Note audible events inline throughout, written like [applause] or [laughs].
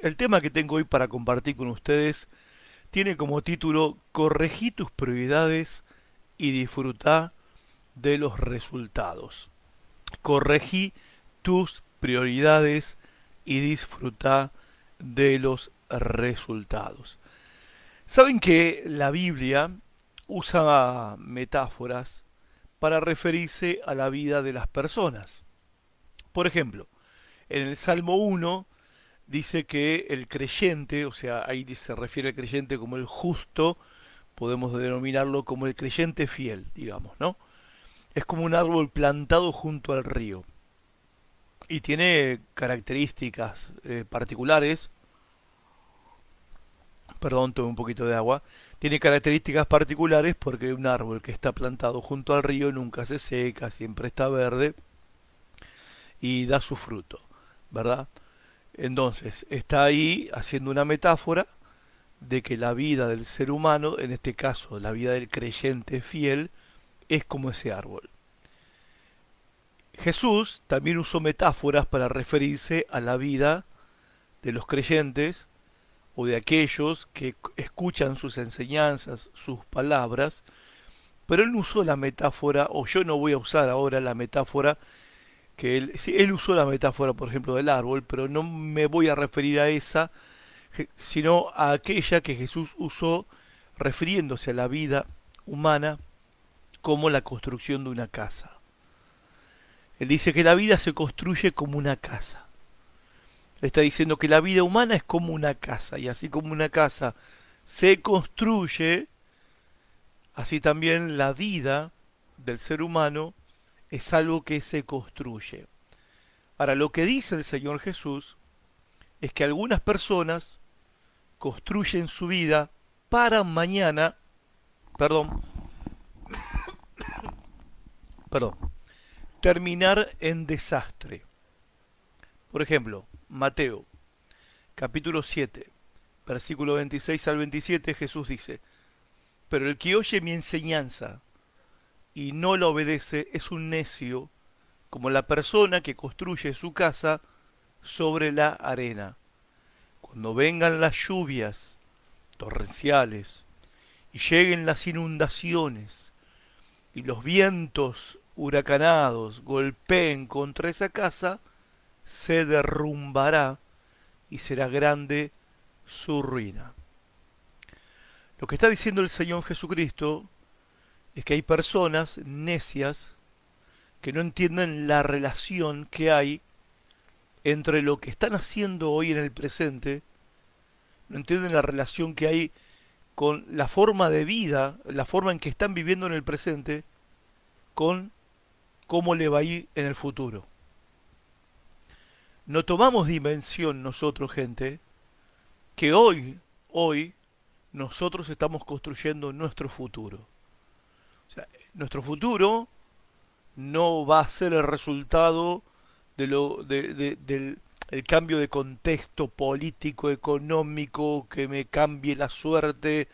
El tema que tengo hoy para compartir con ustedes tiene como título Corregí tus prioridades y disfruta de los resultados. Corregí tus prioridades y disfruta de los resultados. Saben que la Biblia usa metáforas para referirse a la vida de las personas. Por ejemplo, en el Salmo 1 dice que el creyente, o sea, ahí se refiere al creyente como el justo, podemos denominarlo como el creyente fiel, digamos, ¿no? Es como un árbol plantado junto al río y tiene características eh, particulares. Perdón, tomé un poquito de agua. Tiene características particulares porque un árbol que está plantado junto al río nunca se seca, siempre está verde y da su fruto, ¿verdad? Entonces, está ahí haciendo una metáfora de que la vida del ser humano, en este caso la vida del creyente fiel, es como ese árbol. Jesús también usó metáforas para referirse a la vida de los creyentes o de aquellos que escuchan sus enseñanzas, sus palabras, pero él usó la metáfora, o yo no voy a usar ahora la metáfora que él, usó la metáfora, por ejemplo, del árbol, pero no me voy a referir a esa, sino a aquella que Jesús usó refiriéndose a la vida humana como la construcción de una casa. Él dice que la vida se construye como una casa. Él está diciendo que la vida humana es como una casa, y así como una casa se construye, así también la vida del ser humano es algo que se construye. Ahora, lo que dice el Señor Jesús es que algunas personas construyen su vida para mañana, perdón, [coughs] perdón, terminar en desastre. Por ejemplo, Mateo, capítulo 7, versículo 26 al 27, Jesús dice, pero el que oye mi enseñanza y no la obedece es un necio, como la persona que construye su casa sobre la arena. Cuando vengan las lluvias torrenciales y lleguen las inundaciones y los vientos huracanados golpeen contra esa casa, se derrumbará y será grande su ruina. Lo que está diciendo el Señor Jesucristo es que hay personas necias que no entienden la relación que hay entre lo que están haciendo hoy en el presente, no entienden la relación que hay con la forma de vida, la forma en que están viviendo en el presente, con cómo le va a ir en el futuro. No tomamos dimensión nosotros, gente, que hoy, hoy, nosotros estamos construyendo nuestro futuro. Nuestro futuro no va a ser el resultado de lo, del el cambio de contexto político, económico, que me cambie la suerte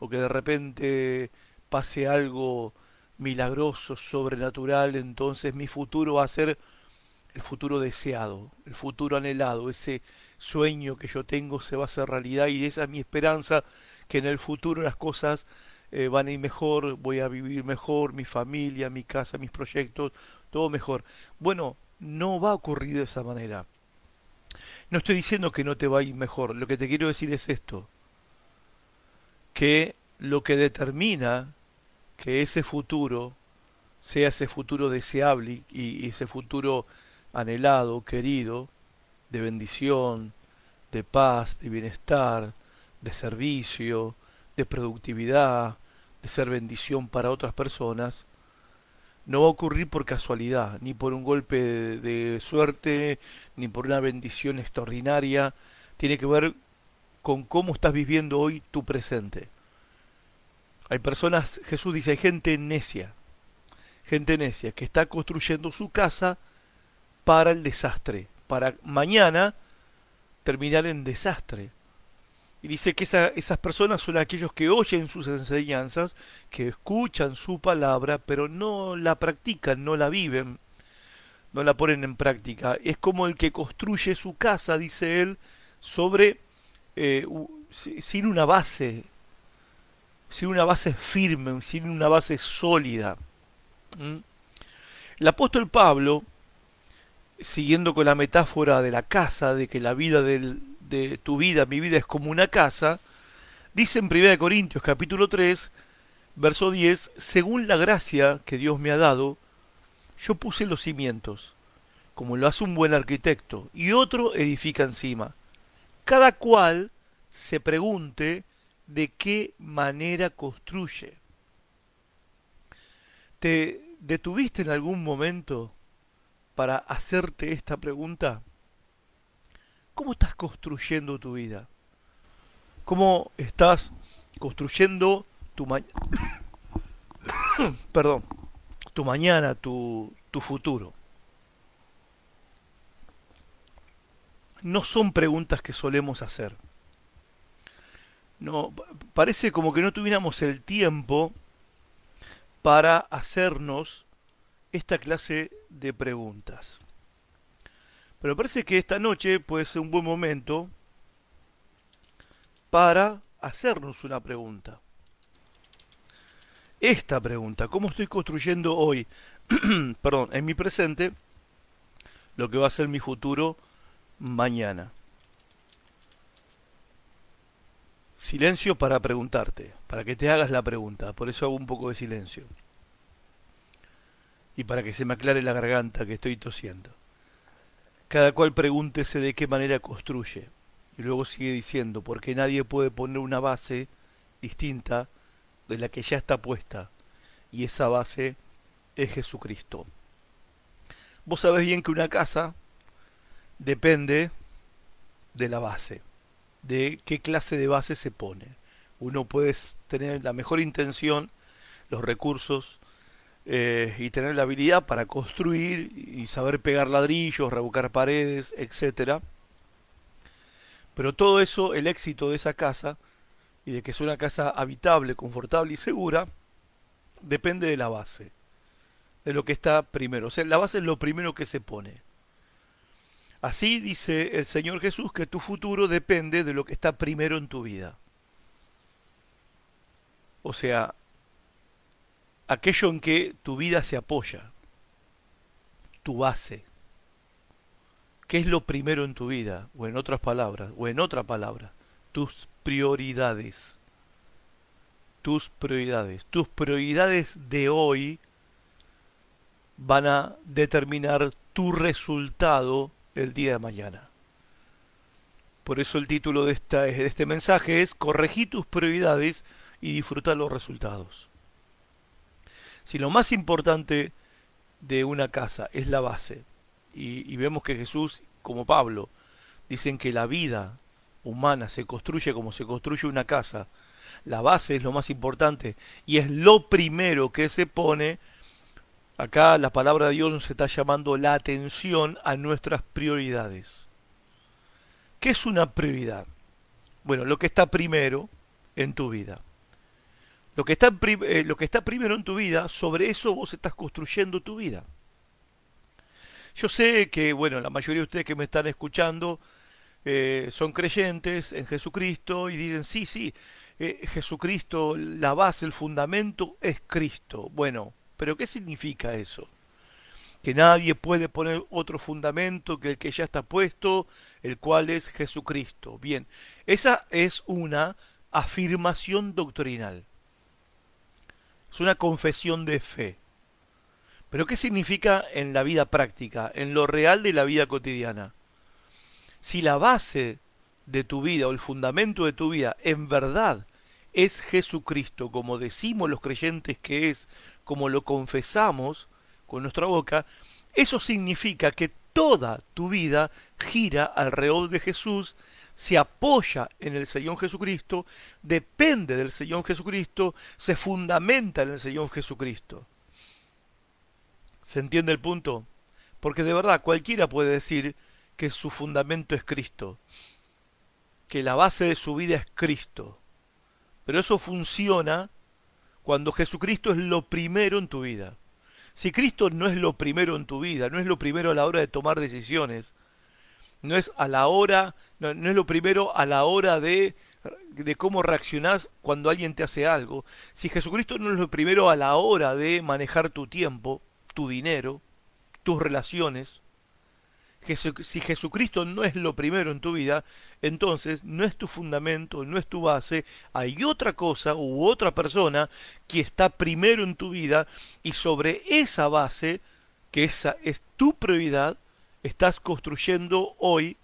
o que de repente pase algo milagroso, sobrenatural, entonces mi futuro va a ser el futuro deseado, el futuro anhelado, ese sueño que yo tengo se va a hacer realidad y esa es mi esperanza, que en el futuro las cosas eh, van a ir mejor, voy a vivir mejor, mi familia, mi casa, mis proyectos, todo mejor. Bueno, no va a ocurrir de esa manera. No estoy diciendo que no te va a ir mejor, lo que te quiero decir es esto, que lo que determina que ese futuro sea ese futuro deseable y, y ese futuro anhelado, querido, de bendición, de paz, de bienestar, de servicio, de productividad, de ser bendición para otras personas, no va a ocurrir por casualidad, ni por un golpe de, suerte, ni por una bendición extraordinaria. Tiene que ver con cómo estás viviendo hoy tu presente. Hay personas, Jesús dice, hay gente necia, gente necia que está construyendo su casa para el desastre, para mañana terminar en desastre. Y dice que esas personas son aquellos que oyen sus enseñanzas, que escuchan su palabra, pero no la practican, no la viven, no la ponen en práctica. Es como el que construye su casa, dice él, sobre eh, sin una base, sin una base firme, sin una base sólida. El apóstol Pablo, siguiendo con la metáfora de la casa, de que la vida de tu vida, mi vida es como una casa, dice en 1 Corintios capítulo 3, verso 10, según la gracia que Dios me ha dado, yo puse los cimientos, como lo hace un buen arquitecto, y otro edifica encima. Cada cual se pregunte de qué manera construye. ¿Te detuviste en algún momento para hacerte esta pregunta? ¿Cómo estás construyendo tu vida? ¿Cómo estás construyendo tu mañana? [coughs] Perdón, tu mañana, tu, tu futuro. No son preguntas que solemos hacer. No, parece como que no tuviéramos el tiempo para hacernos esta clase de preguntas. Pero parece que esta noche puede ser un buen momento para hacernos una pregunta. Esta pregunta, ¿cómo estoy construyendo hoy, [clears throat] perdón, en mi presente, lo que va a ser mi futuro mañana? Silencio para preguntarte, para que te hagas la pregunta, por eso hago un poco de silencio. Y para que se me aclare la garganta que estoy tosiendo. Cada cual pregúntese de qué manera construye. Y luego sigue diciendo, porque nadie puede poner una base distinta de la que ya está puesta. Y esa base es Jesucristo. Vos sabés bien que una casa depende de la base de qué clase de base se pone. Uno puede tener la mejor intención, los recursos eh, y tener la habilidad para construir y saber pegar ladrillos, revocar paredes, etcétera. Pero todo eso, el éxito de esa casa y de que es una casa habitable, confortable y segura, depende de la base, de lo que está primero. O sea, la base es lo primero que se pone. Así dice el Señor Jesús que tu futuro depende de lo que está primero en tu vida. O sea, aquello en que tu vida se apoya, tu base. ¿Qué es lo primero en tu vida? O en otras palabras, o en otra palabra, tus prioridades. Tus prioridades. Tus prioridades de hoy van a determinar tu resultado el día de mañana. Por eso el título de, esta, de este mensaje es Corregí tus prioridades y disfruta los resultados. Si lo más importante de una casa es la base, y, vemos que Jesús, como Pablo, dicen que la vida humana se construye como se construye una casa, la base es lo más importante y es lo primero que se pone Acá la palabra de Dios nos está llamando la atención a nuestras prioridades. ¿Qué es una prioridad? Bueno, lo que está primero en tu vida. Lo que, está, eh, lo que está primero en tu vida, sobre eso vos estás construyendo tu vida. Yo sé que, bueno, la mayoría de ustedes que me están escuchando eh, son creyentes en Jesucristo y dicen, sí, sí, eh, Jesucristo, la base, el fundamento es Cristo. Bueno, pero ¿qué significa eso? Que nadie puede poner otro fundamento que el que ya está puesto, el cual es Jesucristo. Bien, esa es una afirmación doctrinal. Es una confesión de fe. Pero ¿qué significa en la vida práctica, en lo real de la vida cotidiana? Si la base de tu vida o el fundamento de tu vida en verdad es Jesucristo, como decimos los creyentes que es como lo confesamos con nuestra boca, eso significa que toda tu vida gira alrededor de Jesús, se apoya en el Señor Jesucristo, depende del Señor Jesucristo, se fundamenta en el Señor Jesucristo. ¿Se entiende el punto? Porque de verdad cualquiera puede decir que su fundamento es Cristo, que la base de su vida es Cristo. Pero eso funciona cuando Jesucristo es lo primero en tu vida. Si Cristo no es lo primero en tu vida, no es lo primero a la hora de tomar decisiones, No es a la hora, no, es lo primero a la hora de, de cómo reaccionás cuando alguien te hace algo. Si Jesucristo no es lo primero a la hora de manejar tu tiempo, tu dinero, tus relaciones, si Jesucristo no es lo primero en tu vida, entonces no es tu fundamento, no es tu base, hay otra cosa u otra persona que está primero en tu vida y sobre esa base, que esa es tu prioridad, estás construyendo hoy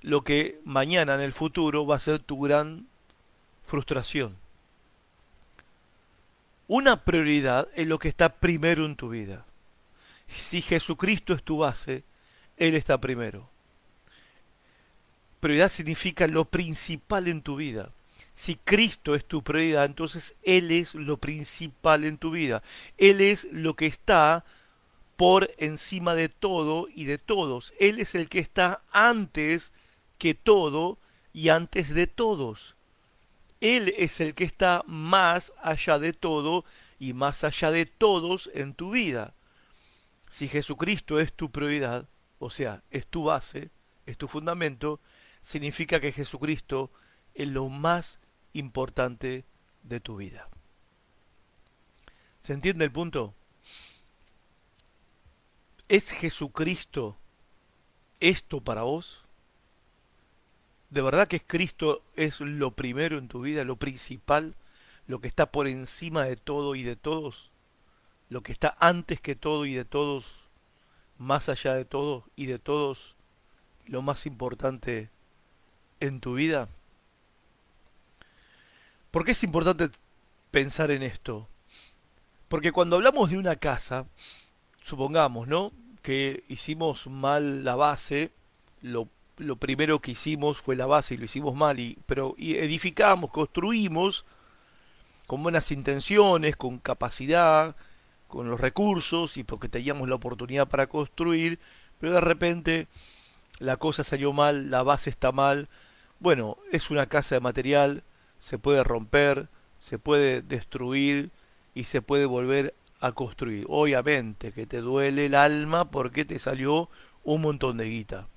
lo que mañana en el futuro va a ser tu gran frustración. Una prioridad es lo que está primero en tu vida. Si Jesucristo es tu base, Él está primero. Prioridad significa lo principal en tu vida. Si Cristo es tu prioridad, entonces Él es lo principal en tu vida. Él es lo que está por encima de todo y de todos. Él es el que está antes que todo y antes de todos. Él es el que está más allá de todo y más allá de todos en tu vida. Si Jesucristo es tu prioridad, o sea, es tu base, es tu fundamento, significa que Jesucristo es lo más importante de tu vida. ¿Se entiende el punto? ¿Es Jesucristo esto para vos? ¿De verdad que Cristo es lo primero en tu vida, lo principal, lo que está por encima de todo y de todos? lo que está antes que todo y de todos, más allá de todo y de todos, lo más importante en tu vida? ¿Por qué es importante pensar en esto? Porque cuando hablamos de una casa, supongamos, ¿no? Que hicimos mal la base, lo, lo primero que hicimos fue la base y lo hicimos mal, y, pero edificamos, construimos con buenas intenciones, con capacidad, con los recursos y porque teníamos la oportunidad para construir, pero de repente la cosa salió mal, la base está mal. Bueno, es una casa de material, se puede romper, se puede destruir y se puede volver a construir. Obviamente que te duele el alma porque te salió un montón de guita,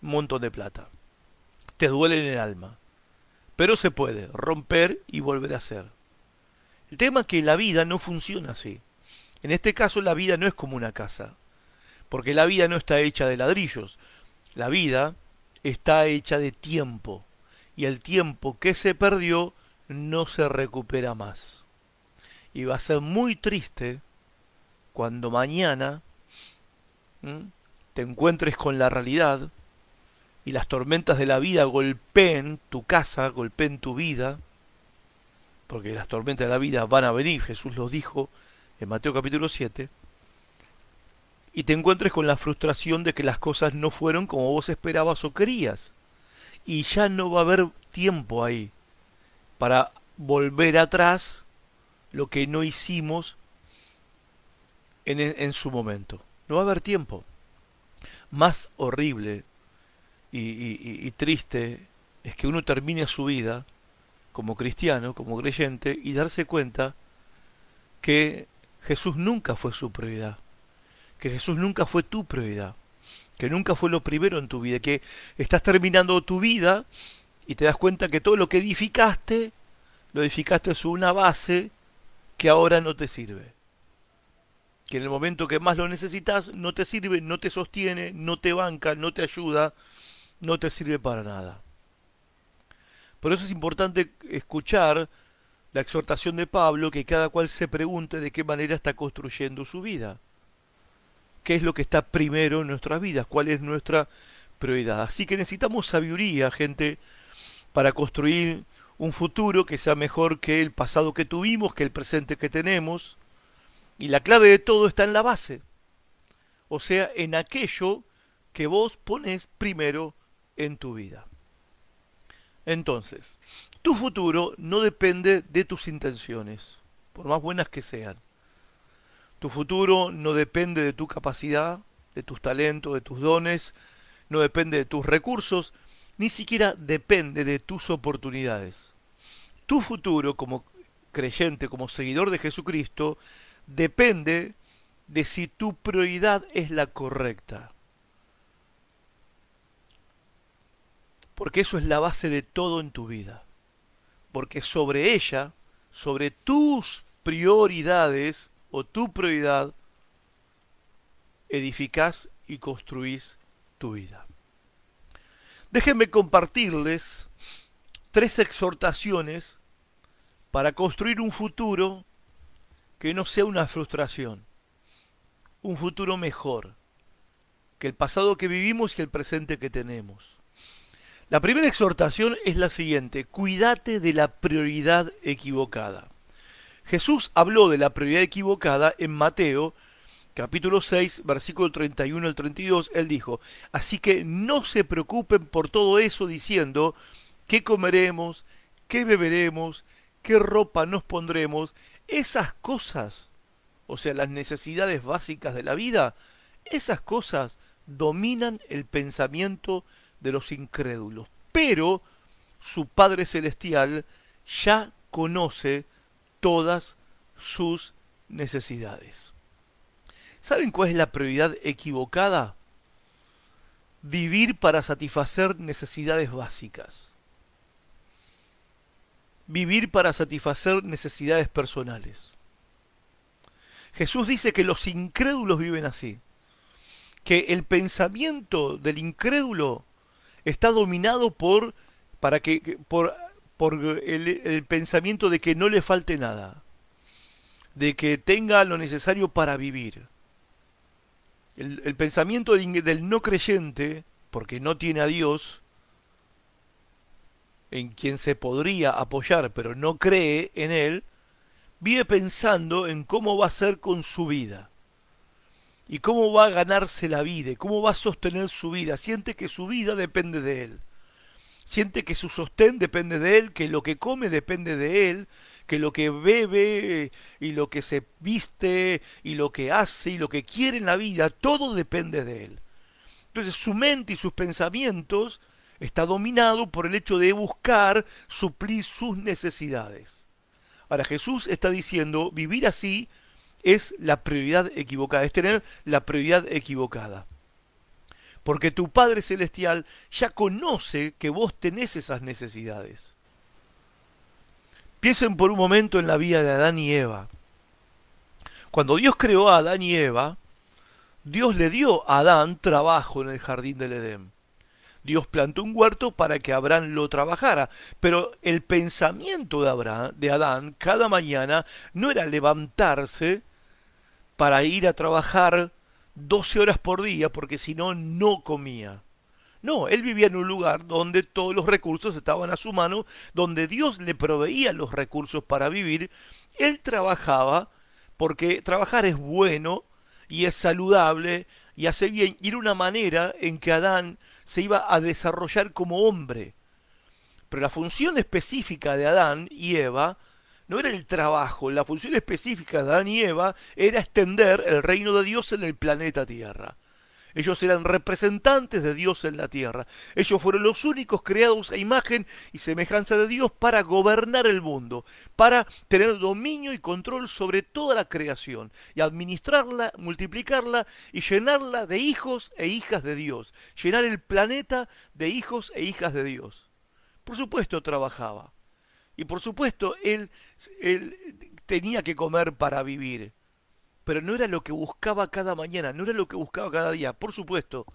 un montón de plata. Te duele en el alma. Pero se puede romper y volver a hacer. El tema es que la vida no funciona así. En este caso la vida no es como una casa, porque la vida no está hecha de ladrillos, la vida está hecha de tiempo, y el tiempo que se perdió no se recupera más. Y va a ser muy triste cuando mañana te encuentres con la realidad y las tormentas de la vida golpeen tu casa, golpeen tu vida, porque las tormentas de la vida van a venir, Jesús los dijo, en Mateo capítulo 7, y te encuentres con la frustración de que las cosas no fueron como vos esperabas o querías. Y ya no va a haber tiempo ahí para volver atrás lo que no hicimos en, en su momento. No va a haber tiempo. Más horrible y, y, triste es que uno termine su vida como cristiano, como creyente, y darse cuenta que Jesús nunca fue su prioridad, que Jesús nunca fue tu prioridad, que nunca fue lo primero en tu vida, que estás terminando tu vida y te das cuenta que todo lo que edificaste, lo edificaste sobre una base que ahora no te sirve. Que en el momento que más lo necesitas no te sirve, no te sostiene, no te banca, no te ayuda, no te sirve para nada. Por eso es importante escuchar la exhortación de Pablo, que cada cual se pregunte de qué manera está construyendo su vida. ¿Qué es lo que está primero en nuestras vidas? ¿Cuál es nuestra prioridad? Así que necesitamos sabiduría, gente, para construir un futuro que sea mejor que el pasado que tuvimos, que el presente que tenemos. Y la clave de todo está en la base. O sea, en aquello que vos pones primero en tu vida. Entonces, tu futuro no depende de tus intenciones, por más buenas que sean. Tu futuro no depende de tu capacidad, de tus talentos, de tus dones, no depende de tus recursos, ni siquiera depende de tus oportunidades. Tu futuro como creyente, como seguidor de Jesucristo, depende de si tu prioridad es la correcta. Porque eso es la base de todo en tu vida. Porque sobre ella, sobre tus prioridades o tu prioridad, edificás y construís tu vida. Déjenme compartirles tres exhortaciones para construir un futuro que no sea una frustración, un futuro mejor que el pasado que vivimos y el presente que tenemos. La primera exhortación es la siguiente, cuídate de la prioridad equivocada. Jesús habló de la prioridad equivocada en Mateo capítulo 6, versículo 31 al 32, él dijo, así que no se preocupen por todo eso diciendo, ¿qué comeremos? ¿Qué beberemos? ¿Qué ropa nos pondremos? Esas cosas, o sea, las necesidades básicas de la vida, esas cosas dominan el pensamiento de los incrédulos. Pero su Padre Celestial ya conoce todas sus necesidades. ¿Saben cuál es la prioridad equivocada? Vivir para satisfacer necesidades básicas. Vivir para satisfacer necesidades personales. Jesús dice que los incrédulos viven así. Que el pensamiento del incrédulo está dominado por, para que, por, por el, el pensamiento de que no le falte nada. De que tenga lo necesario para vivir el, pensamiento del, no creyente, porque no tiene a Dios, en quien se podría apoyar, pero no cree en Él, vive pensando en cómo va a ser con su vida. Y cómo va a ganarse la vida, y cómo va a sostener su vida. Siente que su vida depende de Él. Siente que su sostén depende de Él, que lo que come depende de Él, que lo que bebe y lo que se viste y lo que hace y lo que quiere en la vida, todo depende de él. Entonces su mente y sus pensamientos está dominado por el hecho de buscar suplir sus necesidades. Ahora Jesús está diciendo, vivir así es la prioridad equivocada, es tener la prioridad equivocada. Porque tu Padre Celestial ya conoce que vos tenés esas necesidades. Piensen por un momento en la vida de Adán y Eva. Cuando Dios creó a Adán y Eva, Dios le dio a Adán trabajo en el jardín del Edén. Dios plantó un huerto para que Abraham lo trabajara, pero el pensamiento de de Adán, cada mañana no era levantarse para ir a trabajar 12 horas por día, porque si no, no comía. No, él vivía en un lugar donde todos los recursos estaban a su mano, donde Dios le proveía los recursos para vivir. Él trabajaba porque trabajar es bueno y es saludable y hace bien. Y era una manera en que Adán se iba a desarrollar como hombre. Pero la función específica de Adán y Eva no era el trabajo, la función específica de Adán y Eva era extender el reino de Dios en el planeta Tierra. Ellos eran representantes de Dios en la tierra. Ellos fueron los únicos creados a imagen y semejanza de Dios para gobernar el mundo, para tener dominio y control sobre toda la creación y administrarla, multiplicarla y llenarla de hijos e hijas de Dios. Llenar el planeta de hijos e hijas de Dios. Por supuesto trabajaba. Y por supuesto él, él tenía que comer para vivir pero no era lo que buscaba cada mañana, no era lo que buscaba cada día. Por supuesto,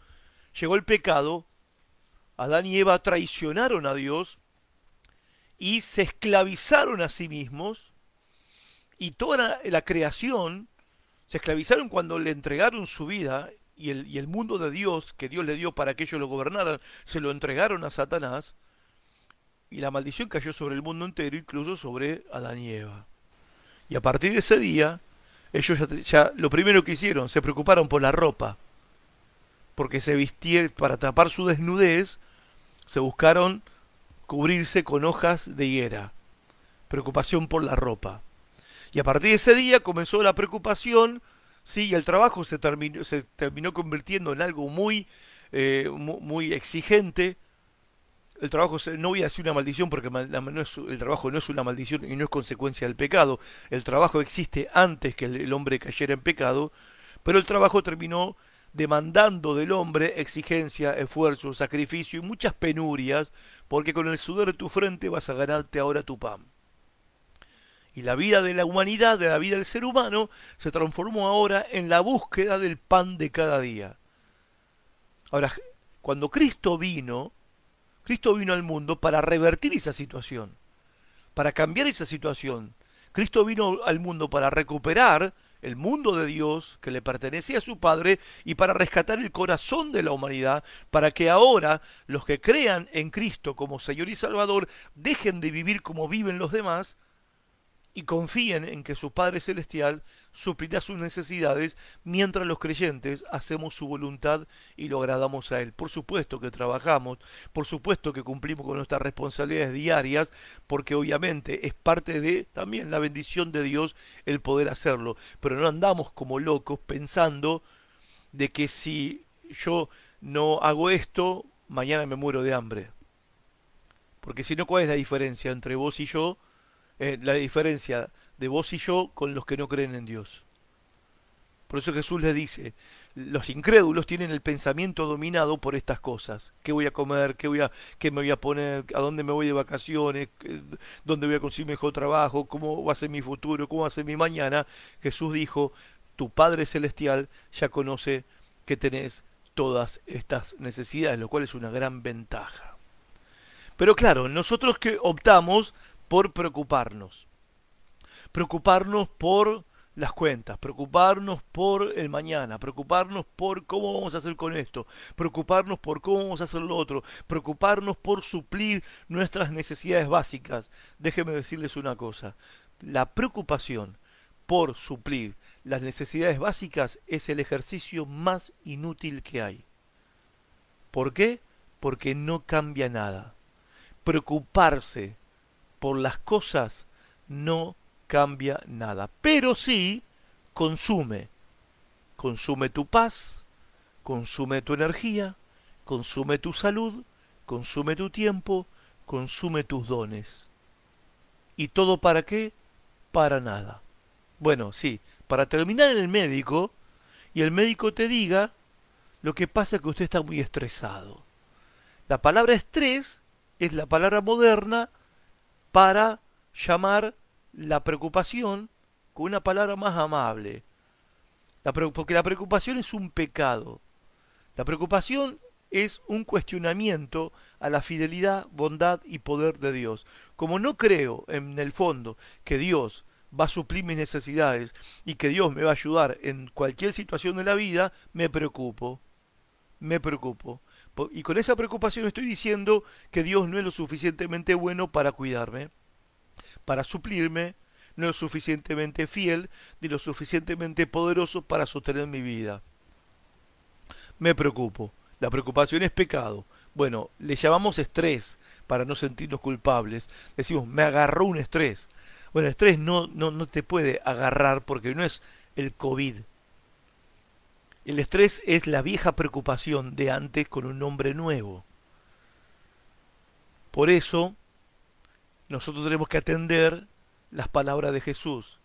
llegó el pecado, Adán y Eva traicionaron a Dios y se esclavizaron a sí mismos y toda la, creación se esclavizaron cuando le entregaron su vida y el, y el mundo de Dios que Dios le dio para que ellos lo gobernaran, se lo entregaron a Satanás y la maldición cayó sobre el mundo entero, incluso sobre Adán y Eva. Y a partir de ese día, ellos ya, lo primero que hicieron, se preocuparon por la ropa, porque se vistieron para tapar su desnudez, se buscaron cubrirse con hojas de higuera, preocupación por la ropa. Y a partir de ese día comenzó la preocupación, sí, y el trabajo se terminó, se terminó convirtiendo en algo muy, eh, muy exigente, el trabajo, no voy a decir una maldición porque el trabajo no es una maldición y no es consecuencia del pecado. El trabajo existe antes que el, hombre cayera en pecado, pero el trabajo terminó demandando del hombre exigencia, esfuerzo, sacrificio y muchas penurias, porque con el sudor de tu frente vas a ganarte ahora tu pan. Y la vida de la humanidad, de la vida del ser humano, se transformó ahora en la búsqueda del pan de cada día. Ahora, cuando Cristo vino, Cristo vino al mundo para revertir esa situación, para cambiar esa situación. Cristo vino al mundo para recuperar el mundo de Dios que le pertenecía a su Padre y para rescatar el corazón de la humanidad, para que ahora los que crean en Cristo como Señor y Salvador dejen de vivir como viven los demás y confíen en que su Padre Celestial suplirá sus necesidades mientras los creyentes hacemos su voluntad y lo agradamos a Él. Por supuesto que trabajamos, por supuesto que cumplimos con nuestras responsabilidades diarias, porque obviamente es parte de también la bendición de Dios el poder hacerlo, pero no andamos como locos pensando de que si yo no hago esto, mañana me muero de hambre. Porque si no, ¿cuál es la diferencia entre vos y yo? Eh, la diferencia de vos y yo con los que no creen en Dios. Por eso Jesús le dice, los incrédulos tienen el pensamiento dominado por estas cosas. ¿Qué voy a comer? ¿Qué, voy a, qué me voy a poner? ¿A dónde me voy de vacaciones? ¿Dónde voy a conseguir mejor trabajo? ¿Cómo va a ser mi futuro? ¿Cómo va a ser mi mañana? Jesús dijo, tu Padre Celestial ya conoce que tenés todas estas necesidades, lo cual es una gran ventaja. Pero claro, nosotros que optamos por preocuparnos. Preocuparnos por las cuentas, preocuparnos por el mañana, preocuparnos por cómo vamos a hacer con esto, preocuparnos por cómo vamos a hacer lo otro, preocuparnos por suplir nuestras necesidades básicas. Déjenme decirles una cosa, la preocupación por suplir las necesidades básicas es el ejercicio más inútil que hay. ¿Por qué? Porque no cambia nada. Preocuparse por las cosas no cambia nada, pero sí consume. Consume tu paz, consume tu energía, consume tu salud, consume tu tiempo, consume tus dones. ¿Y todo para qué? Para nada. Bueno, sí, para terminar en el médico y el médico te diga lo que pasa es que usted está muy estresado. La palabra estrés es la palabra moderna para llamar la preocupación con una palabra más amable. porque la preocupación es un pecado. La preocupación es un cuestionamiento a la fidelidad, bondad y poder de Dios. Como no creo en el fondo que Dios va a suplir mis necesidades y que Dios me va a ayudar en cualquier situación de la vida, me preocupo. Me preocupo. Y con esa preocupación estoy diciendo que Dios no es lo suficientemente bueno para cuidarme, para suplirme, no es lo suficientemente fiel ni lo suficientemente poderoso para sostener mi vida. Me preocupo. La preocupación es pecado. Bueno, le llamamos estrés para no sentirnos culpables. Decimos, me agarró un estrés. Bueno, el estrés no, no, no te puede agarrar porque no es el COVID, el estrés es la vieja preocupación de antes con un nombre nuevo. Por eso, nosotros tenemos que atender las palabras de Jesús.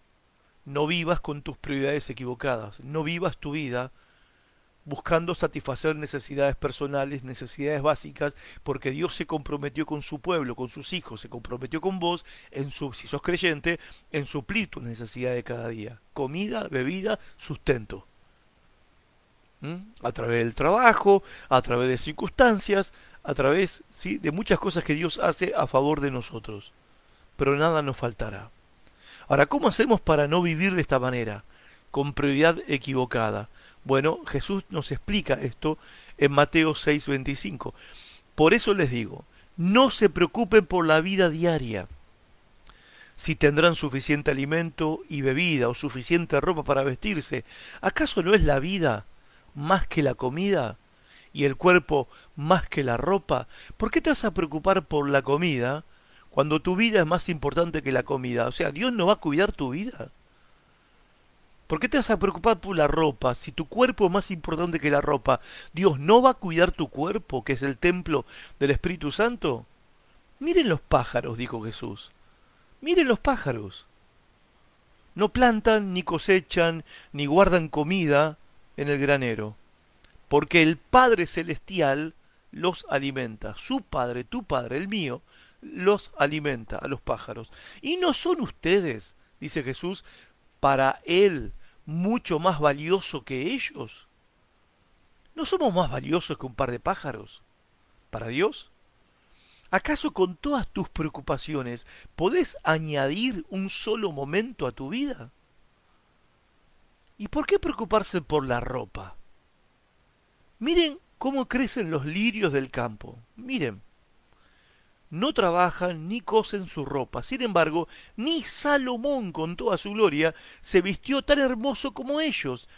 No vivas con tus prioridades equivocadas. No vivas tu vida buscando satisfacer necesidades personales, necesidades básicas, porque Dios se comprometió con su pueblo, con sus hijos, se comprometió con vos, en su, si sos creyente, en suplir tus necesidades de cada día. Comida, bebida, sustento a través del trabajo, a través de circunstancias, a través ¿sí? de muchas cosas que Dios hace a favor de nosotros. Pero nada nos faltará. Ahora, ¿cómo hacemos para no vivir de esta manera? Con prioridad equivocada. Bueno, Jesús nos explica esto en Mateo 6:25. Por eso les digo, no se preocupen por la vida diaria, si tendrán suficiente alimento y bebida o suficiente ropa para vestirse. ¿Acaso no es la vida más que la comida y el cuerpo más que la ropa? ¿Por qué te vas a preocupar por la comida cuando tu vida es más importante que la comida? O sea, Dios no va a cuidar tu vida. ¿Por qué te vas a preocupar por la ropa si tu cuerpo es más importante que la ropa? ¿Dios no va a cuidar tu cuerpo, que es el templo del Espíritu Santo? Miren los pájaros, dijo Jesús. Miren los pájaros. No plantan, ni cosechan, ni guardan comida, en el granero. porque el Padre Celestial los alimenta. Su Padre, tu Padre, el mío, los alimenta a los pájaros. Y no son ustedes, dice Jesús, para Él mucho más valioso que ellos. ¿No somos más valiosos que un par de pájaros? ¿Para Dios? ¿Acaso con todas tus preocupaciones podés añadir un solo momento a tu vida? ¿Y por qué preocuparse por la ropa? Miren cómo crecen los lirios del campo. Miren, no trabajan ni cosen su ropa. Sin embargo, ni Salomón con toda su gloria se vistió tan hermoso como ellos.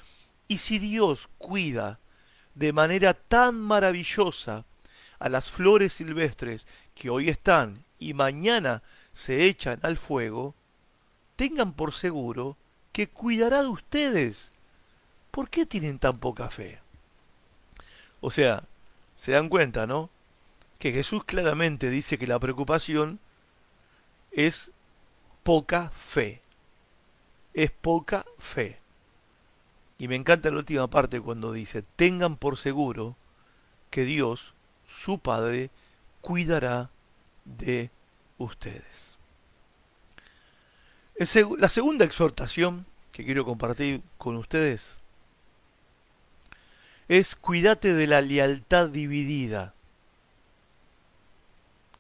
Y si Dios cuida de manera tan maravillosa a las flores silvestres que hoy están y mañana se echan al fuego, tengan por seguro que cuidará de ustedes. ¿Por qué tienen tan poca fe? O sea, se dan cuenta, ¿no? Que Jesús claramente dice que la preocupación es poca fe. Es poca fe. Y me encanta la última parte cuando dice, tengan por seguro que Dios, su Padre, cuidará de ustedes. La segunda exhortación que quiero compartir con ustedes es cuídate de la lealtad dividida.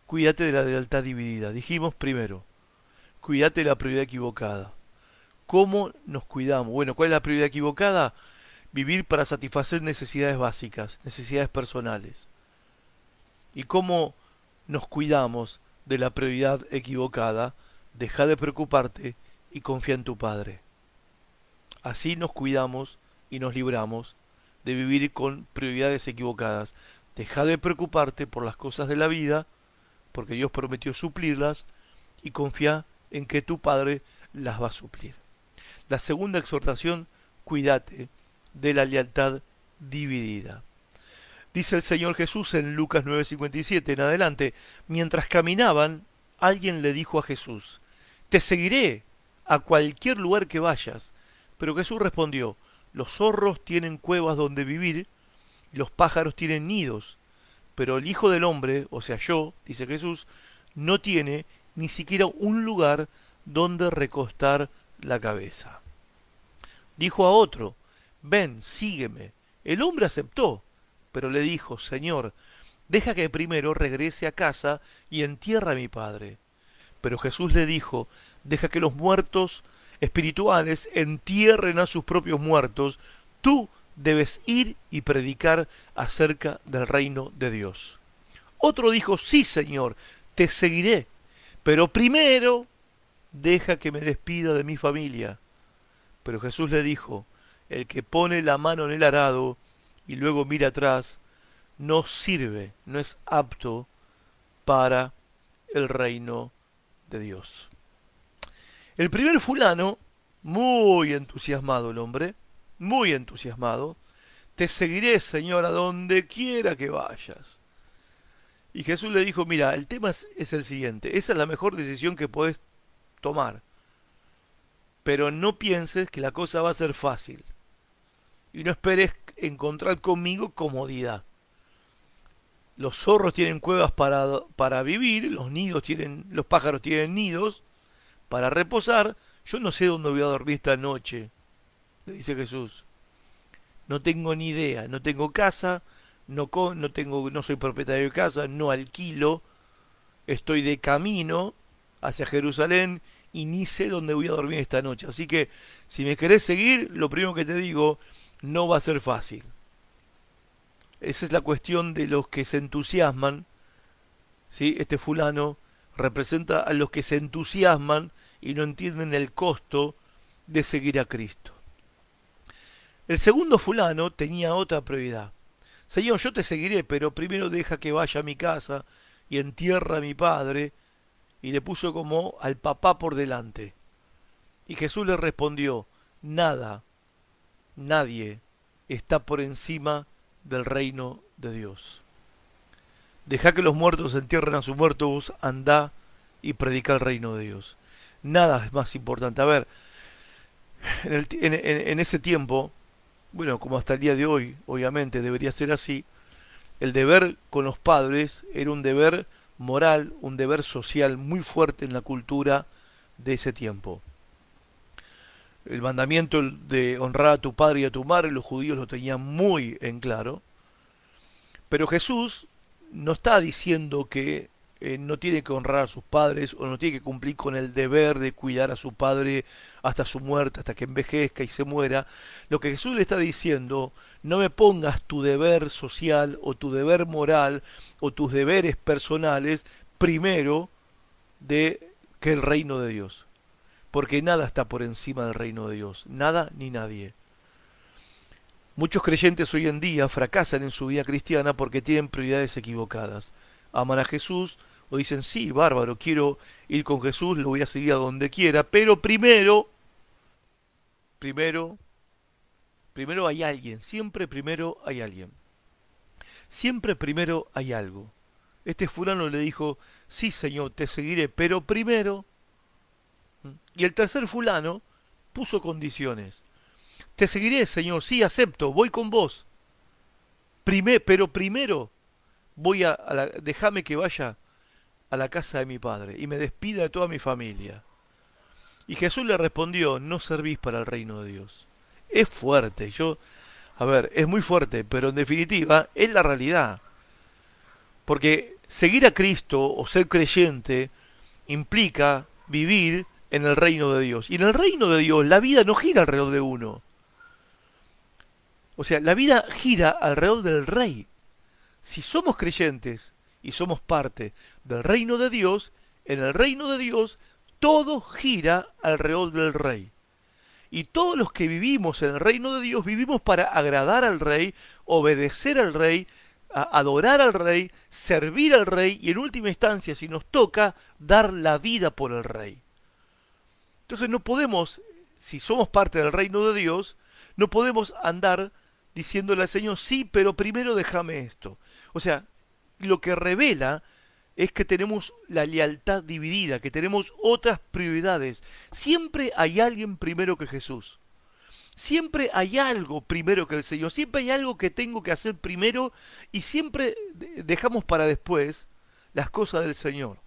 Cuídate de la lealtad dividida. Dijimos primero, cuídate de la prioridad equivocada. ¿Cómo nos cuidamos? Bueno, ¿cuál es la prioridad equivocada? Vivir para satisfacer necesidades básicas, necesidades personales. ¿Y cómo nos cuidamos de la prioridad equivocada? Deja de preocuparte y confía en tu Padre. Así nos cuidamos y nos libramos de vivir con prioridades equivocadas. Deja de preocuparte por las cosas de la vida, porque Dios prometió suplirlas, y confía en que tu Padre las va a suplir. La segunda exhortación, cuídate de la lealtad dividida. Dice el Señor Jesús en Lucas 9:57 en adelante, mientras caminaban, alguien le dijo a Jesús, Te seguiré a cualquier lugar que vayas. Pero Jesús respondió, los zorros tienen cuevas donde vivir, los pájaros tienen nidos, pero el Hijo del Hombre, o sea yo, dice Jesús, no tiene ni siquiera un lugar donde recostar la cabeza. Dijo a otro, ven, sígueme. El hombre aceptó, pero le dijo, Señor, deja que primero regrese a casa y entierra a mi padre. Pero Jesús le dijo, deja que los muertos espirituales entierren a sus propios muertos, tú debes ir y predicar acerca del reino de Dios. Otro dijo, sí Señor, te seguiré, pero primero deja que me despida de mi familia. Pero Jesús le dijo, el que pone la mano en el arado y luego mira atrás, no sirve, no es apto para el reino de Dios. El primer fulano, muy entusiasmado el hombre, muy entusiasmado, te seguiré, Señor, a donde quiera que vayas. Y Jesús le dijo, mira, el tema es, el siguiente, esa es la mejor decisión que puedes tomar, pero no pienses que la cosa va a ser fácil y no esperes encontrar conmigo comodidad. Los zorros tienen cuevas para, para vivir, los nidos tienen, los pájaros tienen nidos, para reposar, yo no sé dónde voy a dormir esta noche, le dice Jesús. No tengo ni idea, no tengo casa, no, no, tengo, no soy propietario de casa, no alquilo, estoy de camino hacia Jerusalén y ni sé dónde voy a dormir esta noche. Así que si me querés seguir, lo primero que te digo, no va a ser fácil. Esa es la cuestión de los que se entusiasman. ¿sí? Este fulano representa a los que se entusiasman y no entienden el costo de seguir a Cristo. El segundo fulano tenía otra prioridad. Señor, yo te seguiré, pero primero deja que vaya a mi casa y entierra a mi padre. Y le puso como al papá por delante. Y Jesús le respondió, nada, nadie está por encima del reino de Dios. Deja que los muertos entierren a sus muertos, anda y predica el reino de Dios nada es más importante. A ver, en, ese tiempo bueno, como hasta el día de hoy, obviamente debería ser así, el deber con los padres era un deber moral, un deber social muy fuerte en la cultura de ese tiempo. El mandamiento de honrar a tu padre y a tu madre, los judíos lo tenían muy en claro. Pero Jesús no está diciendo que eh, no tiene que honrar a sus padres o no tiene que cumplir con el deber de cuidar a su padre hasta su muerte, hasta que envejezca y se muera. Lo que Jesús le está diciendo, no me pongas tu deber social o tu deber moral o tus deberes personales primero de que el reino de Dios. Porque nada está por encima del reino de Dios, nada ni nadie. Muchos creyentes hoy en día fracasan en su vida cristiana porque tienen prioridades equivocadas. Aman a Jesús, o dicen, sí, bárbaro, quiero ir con Jesús, lo voy a seguir a donde quiera, pero primero, primero, primero hay alguien, siempre primero hay alguien. Siempre primero hay algo. Este fulano le dijo, sí, Señor, te seguiré, pero primero... Y el tercer fulano puso condiciones. Te seguiré, Señor, sí, acepto, voy con vos. pero primero voy a, a déjame que vaya a la casa de mi padre y me despida de toda mi familia. Y Jesús le respondió, no servís para el reino de Dios. Es fuerte, yo, a ver, es muy fuerte, pero en definitiva es la realidad. Porque seguir a Cristo o ser creyente implica vivir en el reino de Dios. Y en el reino de Dios la vida no gira alrededor de uno. O sea, la vida gira alrededor del rey. Si somos creyentes y somos parte del reino de Dios, en el reino de Dios todo gira alrededor del rey. Y todos los que vivimos en el reino de Dios vivimos para agradar al rey, obedecer al rey, adorar al rey, servir al rey y en última instancia, si nos toca, dar la vida por el rey. Entonces no podemos, si somos parte del reino de Dios, no podemos andar diciéndole al Señor, sí, pero primero déjame esto. O sea, lo que revela es que tenemos la lealtad dividida, que tenemos otras prioridades. Siempre hay alguien primero que Jesús. Siempre hay algo primero que el Señor. Siempre hay algo que tengo que hacer primero y siempre dejamos para después las cosas del Señor.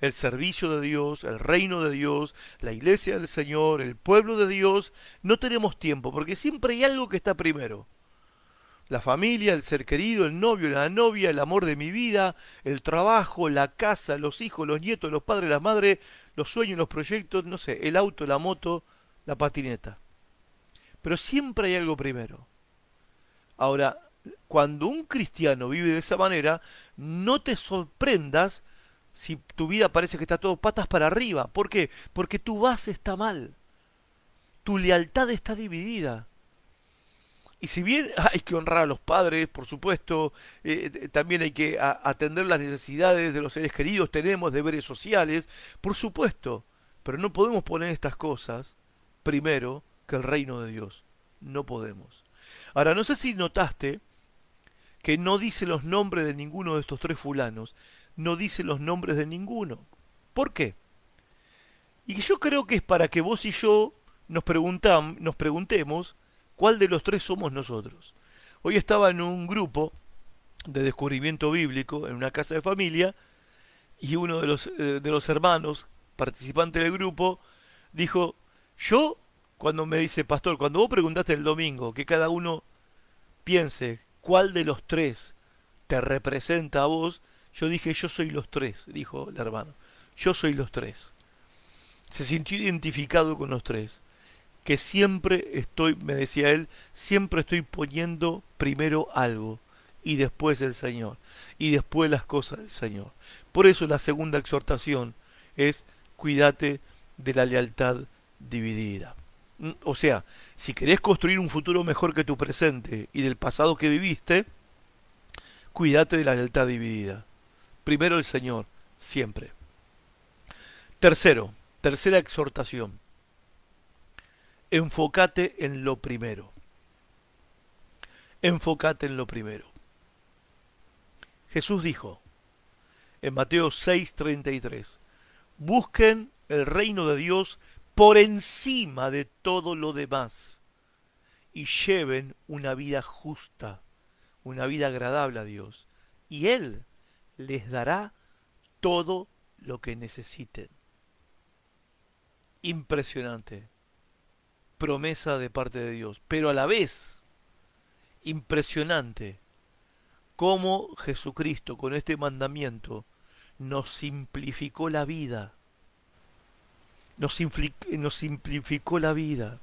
El servicio de Dios, el reino de Dios, la iglesia del Señor, el pueblo de Dios. No tenemos tiempo porque siempre hay algo que está primero la familia, el ser querido, el novio, la novia, el amor de mi vida, el trabajo, la casa, los hijos, los nietos, los padres, las madres, los sueños, los proyectos, no sé, el auto, la moto, la patineta. Pero siempre hay algo primero. Ahora, cuando un cristiano vive de esa manera, no te sorprendas si tu vida parece que está todo patas para arriba. ¿Por qué? Porque tu base está mal. Tu lealtad está dividida. Y si bien [laughs] hay que honrar a los padres, por supuesto, eh, también hay que atender las necesidades de los seres queridos, tenemos deberes sociales, por supuesto, pero no podemos poner estas cosas primero que el reino de Dios. No podemos. Ahora, no sé si notaste que no dice los nombres de ninguno de estos tres fulanos, no dice los nombres de ninguno. ¿Por qué? Y yo creo que es para que vos y yo nos, nos preguntemos ¿Cuál de los tres somos nosotros? Hoy estaba en un grupo de descubrimiento bíblico, en una casa de familia, y uno de los, eh, de los hermanos, participante del grupo, dijo, yo, cuando me dice, pastor, cuando vos preguntaste el domingo, que cada uno piense cuál de los tres te representa a vos, yo dije, yo soy los tres, dijo el hermano, yo soy los tres. Se sintió identificado con los tres que siempre estoy, me decía él, siempre estoy poniendo primero algo y después el Señor y después las cosas del Señor. Por eso la segunda exhortación es cuídate de la lealtad dividida. Mm, o sea, si querés construir un futuro mejor que tu presente y del pasado que viviste, cuídate de la lealtad dividida. Primero el Señor, siempre. Tercero, tercera exhortación enfócate en lo primero. Enfócate en lo primero. Jesús dijo en Mateo 6:33, busquen el reino de Dios por encima de todo lo demás y lleven una vida justa, una vida agradable a Dios. Y Él les dará todo lo que necesiten. Impresionante. Promesa de parte de Dios. Pero a la vez, impresionante cómo Jesucristo con este mandamiento nos simplificó la vida. Nos, nos simplificó la vida.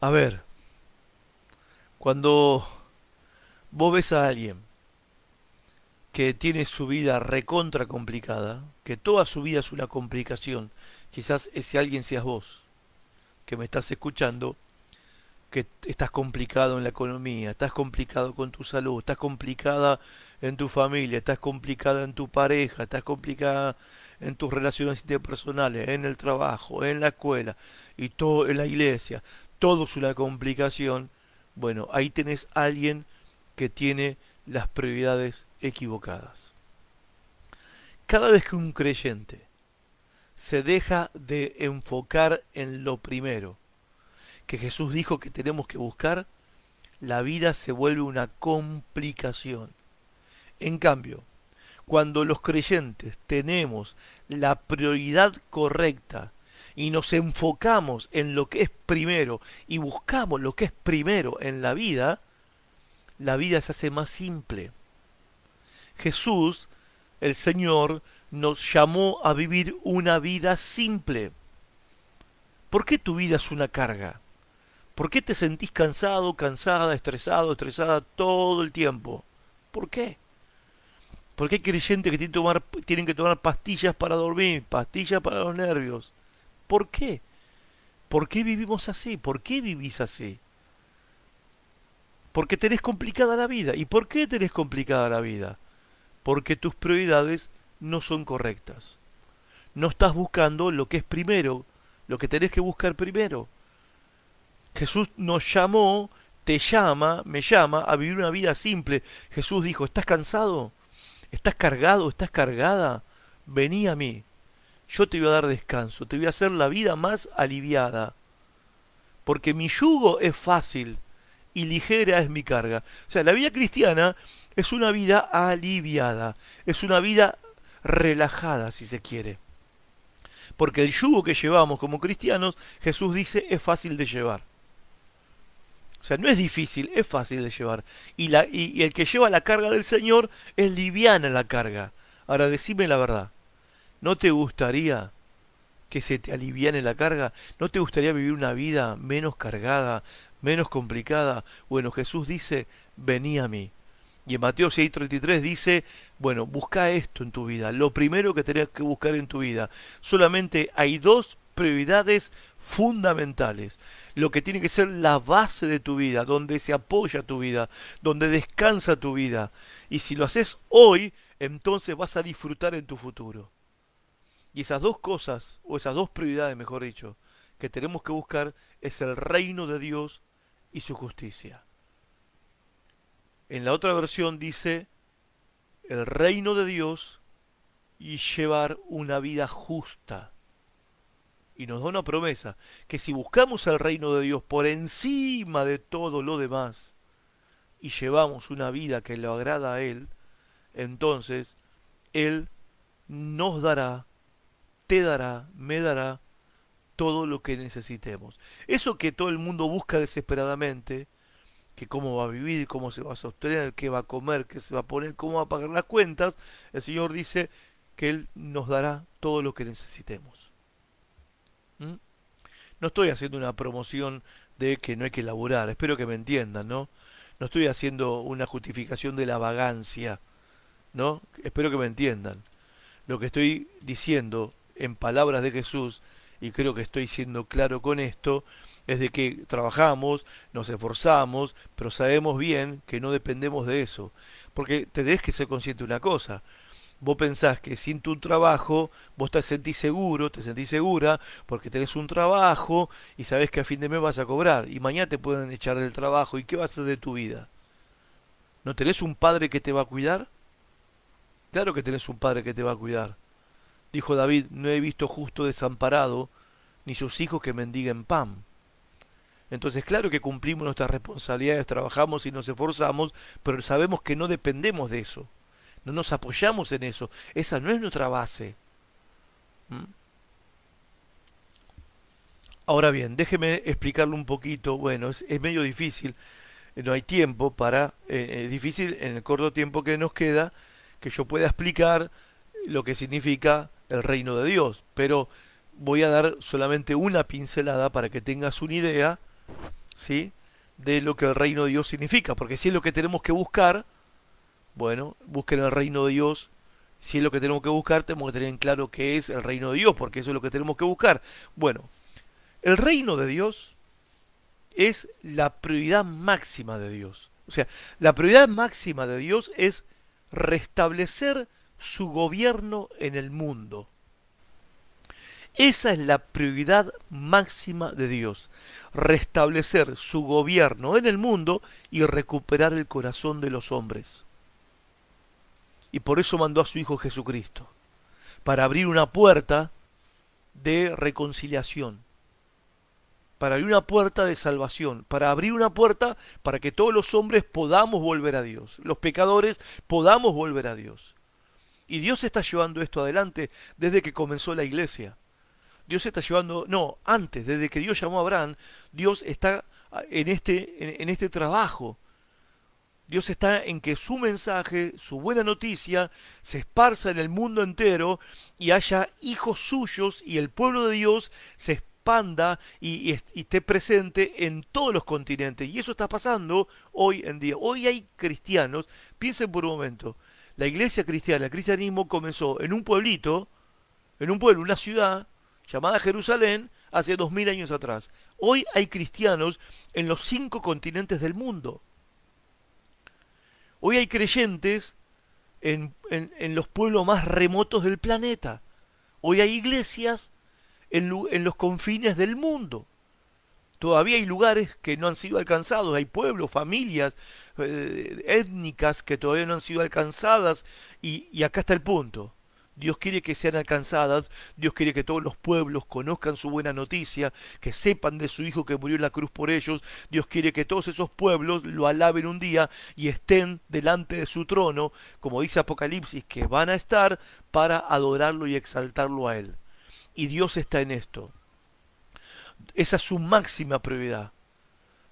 A ver, cuando vos ves a alguien que tiene su vida recontra complicada, que toda su vida es una complicación, quizás ese alguien seas vos, que me estás escuchando, que estás complicado en la economía, estás complicado con tu salud, estás complicada en tu familia, estás complicada en tu pareja, estás complicada en tus relaciones interpersonales, en el trabajo, en la escuela y todo en la iglesia, todo es una complicación. Bueno, ahí tenés a alguien que tiene las prioridades equivocadas. Cada vez que un creyente se deja de enfocar en lo primero, que Jesús dijo que tenemos que buscar, la vida se vuelve una complicación. En cambio, cuando los creyentes tenemos la prioridad correcta y nos enfocamos en lo que es primero y buscamos lo que es primero en la vida, la vida se hace más simple. Jesús, el Señor, nos llamó a vivir una vida simple. ¿Por qué tu vida es una carga? ¿Por qué te sentís cansado, cansada, estresado, estresada todo el tiempo? ¿Por qué? ¿Por qué hay creyentes que tienen, tomar, tienen que tomar pastillas para dormir, pastillas para los nervios? ¿Por qué? ¿Por qué vivimos así? ¿Por qué vivís así? Porque tenés complicada la vida. ¿Y por qué tenés complicada la vida? Porque tus prioridades no son correctas. No estás buscando lo que es primero, lo que tenés que buscar primero. Jesús nos llamó, te llama, me llama a vivir una vida simple. Jesús dijo, ¿estás cansado? ¿Estás cargado? ¿Estás cargada? Vení a mí. Yo te voy a dar descanso, te voy a hacer la vida más aliviada. Porque mi yugo es fácil y ligera es mi carga. O sea, la vida cristiana es una vida aliviada, es una vida relajada, si se quiere. Porque el yugo que llevamos como cristianos, Jesús dice, es fácil de llevar. O sea, no es difícil, es fácil de llevar. Y, la, y, el que lleva la carga del Señor es liviana la carga. Ahora decime la verdad. ¿No te gustaría que se te aliviane la carga? ¿No te gustaría vivir una vida menos cargada, menos complicada? Bueno, Jesús dice, vení a mí. Y en Mateo 6:33 dice, bueno, busca esto en tu vida, lo primero que tenés que buscar en tu vida. Solamente hay dos prioridades fundamentales, lo que tiene que ser la base de tu vida, donde se apoya tu vida, donde descansa tu vida. Y si lo haces hoy, entonces vas a disfrutar en tu futuro. Y esas dos cosas, o esas dos prioridades, mejor dicho, que tenemos que buscar es el reino de Dios y su justicia. En la otra versión dice el reino de Dios y llevar una vida justa y nos da una promesa, que si buscamos el reino de Dios por encima de todo lo demás y llevamos una vida que le agrada a Él, entonces Él nos dará, te dará, me dará todo lo que necesitemos. Eso que todo el mundo busca desesperadamente, que cómo va a vivir, cómo se va a sostener, qué va a comer, qué se va a poner, cómo va a pagar las cuentas, el Señor dice que Él nos dará todo lo que necesitemos. ¿Mm? No estoy haciendo una promoción de que no hay que laburar, espero que me entiendan, ¿no? No estoy haciendo una justificación de la vagancia, ¿no? Espero que me entiendan. Lo que estoy diciendo en palabras de Jesús, y creo que estoy siendo claro con esto, es de que trabajamos, nos esforzamos, pero sabemos bien que no dependemos de eso. Porque tenés que ser consciente de una cosa, vos pensás que sin tu trabajo vos te sentís seguro, te sentís segura porque tenés un trabajo y sabés que a fin de mes vas a cobrar y mañana te pueden echar del trabajo y qué vas a hacer de tu vida. ¿No tenés un padre que te va a cuidar? Claro que tenés un padre que te va a cuidar. Dijo David, no he visto justo desamparado, ni sus hijos que mendiguen pan. Entonces, claro que cumplimos nuestras responsabilidades, trabajamos y nos esforzamos, pero sabemos que no dependemos de eso. No nos apoyamos en eso. Esa no es nuestra base. ¿Mm? Ahora bien, déjeme explicarlo un poquito. Bueno, es, medio difícil, no hay tiempo para, eh, es difícil en el corto tiempo que nos queda, que yo pueda explicar lo que significa el reino de Dios. Pero voy a dar solamente una pincelada para que tengas una idea, ¿sí? De lo que el reino de Dios significa. Porque si es lo que tenemos que buscar, bueno, busquen el reino de Dios. Si es lo que tenemos que buscar, tenemos que tener en claro qué es el reino de Dios, porque eso es lo que tenemos que buscar. Bueno, el reino de Dios es la prioridad máxima de Dios. O sea, la prioridad máxima de Dios es restablecer su gobierno en el mundo. Esa es la prioridad máxima de Dios, restablecer su gobierno en el mundo y recuperar el corazón de los hombres. Y por eso mandó a su Hijo Jesucristo, para abrir una puerta de reconciliación, para abrir una puerta de salvación, para abrir una puerta para que todos los hombres podamos volver a Dios, los pecadores podamos volver a Dios. Y Dios está llevando esto adelante desde que comenzó la iglesia. Dios está llevando, no, antes, desde que Dios llamó a Abraham, Dios está en este, en, este trabajo. Dios está en que su mensaje, su buena noticia, se esparza en el mundo entero y haya hijos suyos y el pueblo de Dios se y, esté presente en todos los continentes. Y eso está pasando hoy en día. Hoy hay cristianos, piensen por un momento, la iglesia cristiana, el cristianismo comenzó en un pueblito, en un pueblo, una ciudad llamada Jerusalén, hace dos mil años atrás. Hoy hay cristianos en los cinco continentes del mundo. Hoy hay creyentes en, en los pueblos más remotos del planeta. Hoy hay iglesias en, los confines del mundo. Todavía hay lugares que no han sido alcanzados, hay pueblos, familias eh, étnicas que todavía no han sido alcanzadas y, y acá está el punto. Dios quiere que sean alcanzadas, Dios quiere que todos los pueblos conozcan su buena noticia, que sepan de su Hijo que murió en la cruz por ellos, Dios quiere que todos esos pueblos lo alaben un día y estén delante de su trono, como dice Apocalipsis, que van a estar para adorarlo y exaltarlo a Él y Dios está en esto. Esa es su máxima prioridad.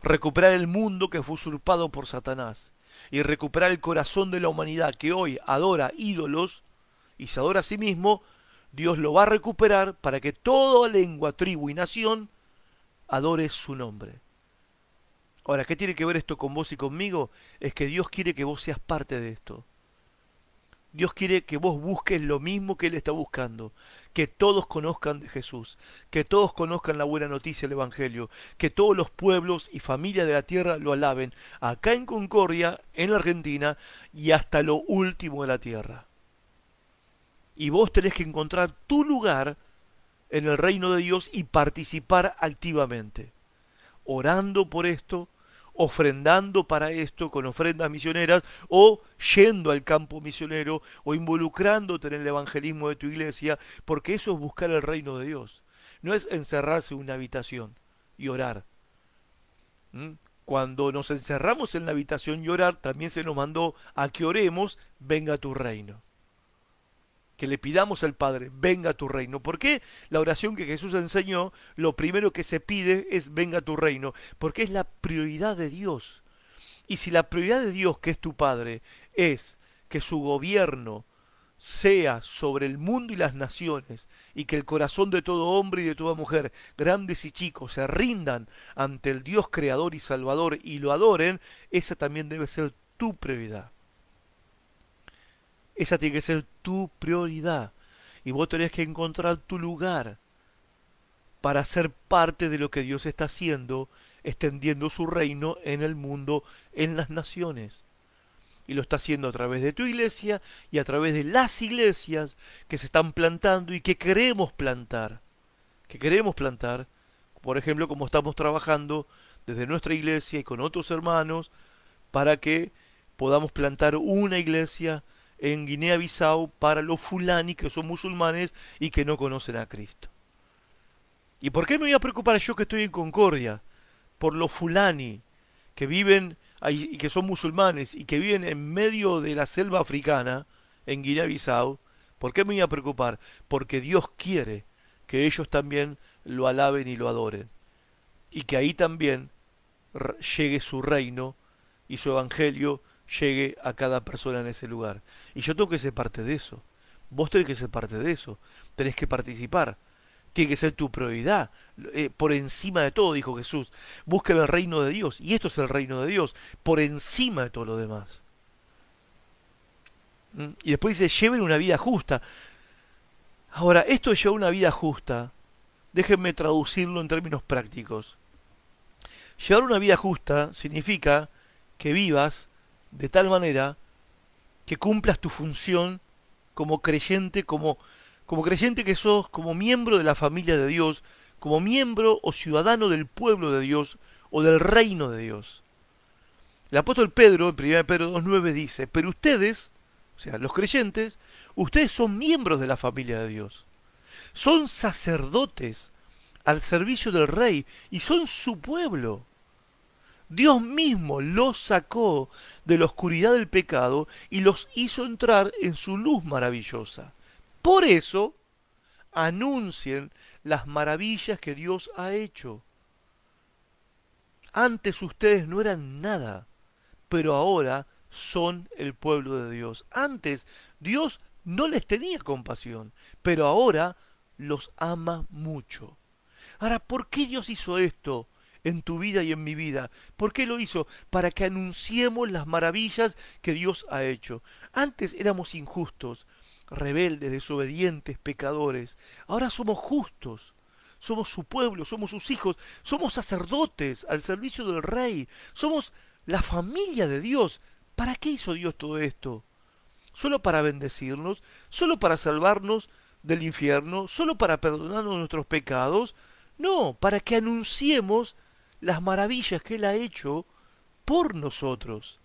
Recuperar el mundo que fue usurpado por Satanás y recuperar el corazón de la humanidad que hoy adora ídolos y se adora a sí mismo, Dios lo va a recuperar para que toda lengua, tribu y nación adore su nombre. Ahora, ¿qué tiene que ver esto con vos y conmigo? Es que Dios quiere que vos seas parte de esto. Dios quiere que vos busques lo mismo que Él está buscando, que todos conozcan de Jesús, que todos conozcan la buena noticia del Evangelio, que todos los pueblos y familias de la tierra lo alaben, acá en Concordia, en la Argentina y hasta lo último de la tierra. Y vos tenés que encontrar tu lugar en el reino de Dios y participar activamente, orando por esto, ofrendando para esto con ofrendas misioneras o yendo al campo misionero o involucrándote en el evangelismo de tu iglesia, porque eso es buscar el reino de Dios. No es encerrarse en una habitación y orar. ¿Mm? Cuando nos encerramos en la habitación y orar, también se nos mandó a que oremos, venga tu reino que le pidamos al Padre, venga tu reino. ¿Por qué la oración que Jesús enseñó, lo primero que se pide es venga tu reino? Porque es la prioridad de Dios. Y si la prioridad de Dios, que es tu Padre, es que su gobierno sea sobre el mundo y las naciones, y que el corazón de todo hombre y de toda mujer, grandes y chicos, se rindan ante el Dios creador y salvador y lo adoren, esa también debe ser tu prioridad. Esa tiene que ser tu prioridad. Y vos tenés que encontrar tu lugar para ser parte de lo que Dios está haciendo, extendiendo su reino en el mundo, en las naciones. Y lo está haciendo a través de tu iglesia y a través de las iglesias que se están plantando y que queremos plantar. Que queremos plantar, por ejemplo, como estamos trabajando desde nuestra iglesia y con otros hermanos, para que podamos plantar una iglesia en Guinea-Bissau para los fulani que son musulmanes y que no conocen a Cristo. ¿Y por qué me voy a preocupar yo que estoy en Concordia? por los fulani que viven y que son musulmanes y que viven en medio de la selva africana, en Guinea-Bissau, ¿por qué me voy a preocupar? Porque Dios quiere que ellos también lo alaben y lo adoren. Y que ahí también llegue su reino y su evangelio llegue a cada persona en ese lugar. Y yo tengo que ser parte de eso. Vos tenés que ser parte de eso. Tenés que participar. Tiene que ser tu prioridad. Eh, por encima de todo, dijo Jesús. Busquen el reino de Dios. Y esto es el reino de Dios. Por encima de todo lo demás. ¿Mm? Y después dice, lleven una vida justa. Ahora, esto de llevar una vida justa, déjenme traducirlo en términos prácticos. Llevar una vida justa significa que vivas de tal manera que cumplas tu función como creyente, como, como creyente que sos, como miembro de la familia de Dios, como miembro o ciudadano del pueblo de Dios o del reino de Dios. El apóstol Pedro, en 1 Pedro 2.9 dice, pero ustedes, o sea, los creyentes, ustedes son miembros de la familia de Dios. Son sacerdotes al servicio del rey y son su pueblo. Dios mismo los sacó de la oscuridad del pecado y los hizo entrar en su luz maravillosa. Por eso, anuncien las maravillas que Dios ha hecho. Antes ustedes no eran nada, pero ahora son el pueblo de Dios. Antes Dios no les tenía compasión, pero ahora los ama mucho. Ahora, ¿por qué Dios hizo esto? En tu vida y en mi vida. ¿Por qué lo hizo? Para que anunciemos las maravillas que Dios ha hecho. Antes éramos injustos, rebeldes, desobedientes, pecadores. Ahora somos justos. Somos su pueblo, somos sus hijos, somos sacerdotes al servicio del rey, somos la familia de Dios. ¿Para qué hizo Dios todo esto? ¿Solo para bendecirnos? ¿Solo para salvarnos del infierno? ¿Solo para perdonarnos nuestros pecados? No, para que anunciemos las maravillas que Él ha hecho por nosotros.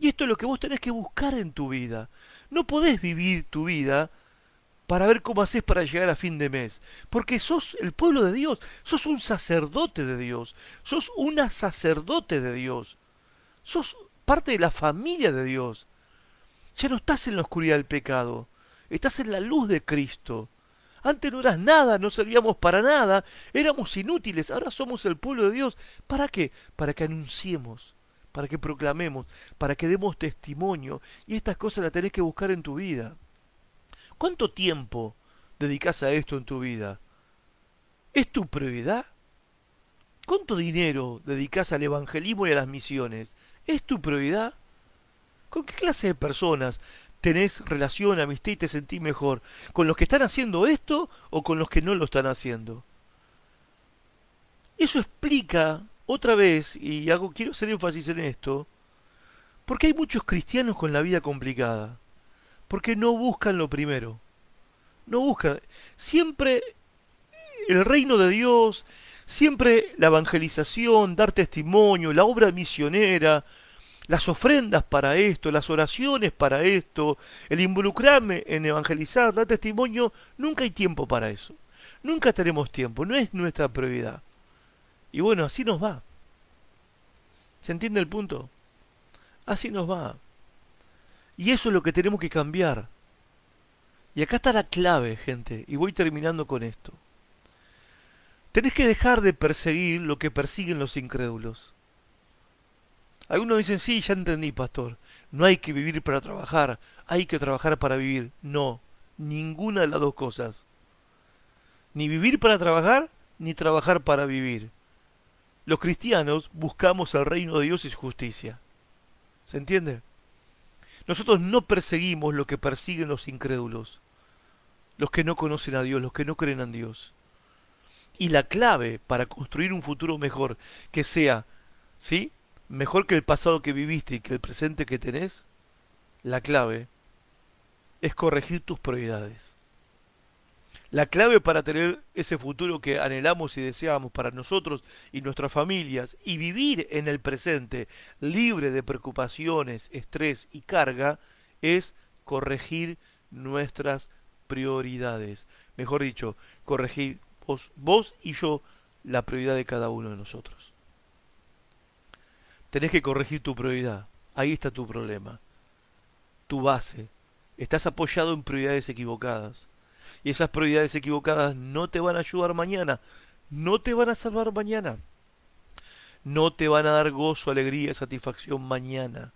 Y esto es lo que vos tenés que buscar en tu vida. No podés vivir tu vida para ver cómo haces para llegar a fin de mes. Porque sos el pueblo de Dios, sos un sacerdote de Dios, sos una sacerdote de Dios, sos parte de la familia de Dios. Ya no estás en la oscuridad del pecado, estás en la luz de Cristo. Antes no eras nada, no servíamos para nada, éramos inútiles, ahora somos el pueblo de Dios. ¿Para qué? Para que anunciemos, para que proclamemos, para que demos testimonio. Y estas cosas las tenés que buscar en tu vida. ¿Cuánto tiempo dedicas a esto en tu vida? ¿Es tu prioridad? ¿Cuánto dinero dedicas al evangelismo y a las misiones? ¿Es tu prioridad? ¿Con qué clase de personas tenés relación, amistad y te sentís mejor? ¿Con los que están haciendo esto o con los que no lo están haciendo? Eso explica, otra vez, y hago, quiero hacer énfasis en esto, porque hay muchos cristianos con la vida complicada, porque no buscan lo primero, no buscan, siempre el reino de Dios, siempre la evangelización, dar testimonio, la obra misionera, las ofrendas para esto, las oraciones para esto, el involucrarme en evangelizar, dar testimonio, nunca hay tiempo para eso. Nunca tenemos tiempo, no es nuestra prioridad. Y bueno, así nos va. ¿Se entiende el punto? Así nos va. Y eso es lo que tenemos que cambiar. Y acá está la clave, gente, y voy terminando con esto. Tenés que dejar de perseguir lo que persiguen los incrédulos. Algunos dicen, sí, ya entendí, pastor. No hay que vivir para trabajar, hay que trabajar para vivir. No, ninguna de las dos cosas. Ni vivir para trabajar, ni trabajar para vivir. Los cristianos buscamos el reino de Dios y su justicia. ¿Se entiende? Nosotros no perseguimos lo que persiguen los incrédulos, los que no conocen a Dios, los que no creen en Dios. Y la clave para construir un futuro mejor, que sea, ¿sí? Mejor que el pasado que viviste y que el presente que tenés, la clave es corregir tus prioridades. La clave para tener ese futuro que anhelamos y deseamos para nosotros y nuestras familias y vivir en el presente libre de preocupaciones, estrés y carga es corregir nuestras prioridades. Mejor dicho, corregir vos, vos y yo la prioridad de cada uno de nosotros. Tenés que corregir tu prioridad. Ahí está tu problema. Tu base. Estás apoyado en prioridades equivocadas. Y esas prioridades equivocadas no te van a ayudar mañana. No te van a salvar mañana. No te van a dar gozo, alegría, satisfacción mañana.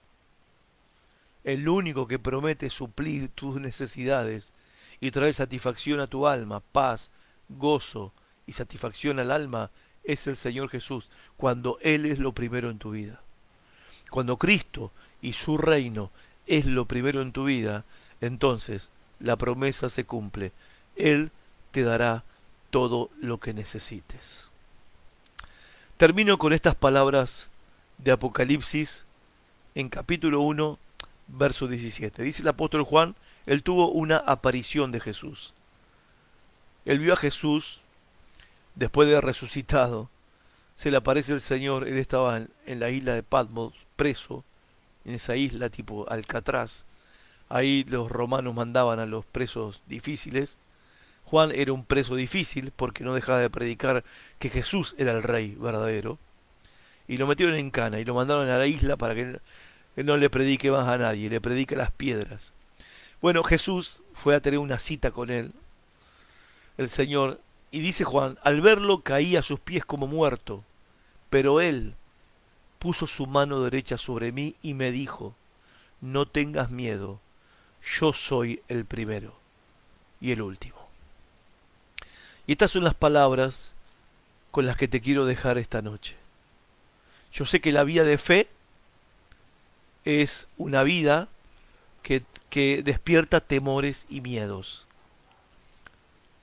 El único que promete suplir tus necesidades y traer satisfacción a tu alma, paz, gozo y satisfacción al alma es el Señor Jesús, cuando Él es lo primero en tu vida. Cuando Cristo y su reino es lo primero en tu vida, entonces la promesa se cumple. Él te dará todo lo que necesites. Termino con estas palabras de Apocalipsis en capítulo 1, verso 17. Dice el apóstol Juan, él tuvo una aparición de Jesús. Él vio a Jesús después de resucitado. Se le aparece el Señor, él estaba en, la isla de Patmos, preso, en esa isla tipo Alcatraz. Ahí los romanos mandaban a los presos difíciles. Juan era un preso difícil porque no dejaba de predicar que Jesús era el rey verdadero. Y lo metieron en cana y lo mandaron a la isla para que él no le predique más a nadie, le predique las piedras. Bueno, Jesús fue a tener una cita con él, el Señor, y dice Juan, al verlo caí a sus pies como muerto, pero él puso su mano derecha sobre mí y me dijo, no tengas miedo, yo soy el primero y el último. Y estas son las palabras con las que te quiero dejar esta noche. Yo sé que la vida de fe es una vida que, que despierta temores y miedos.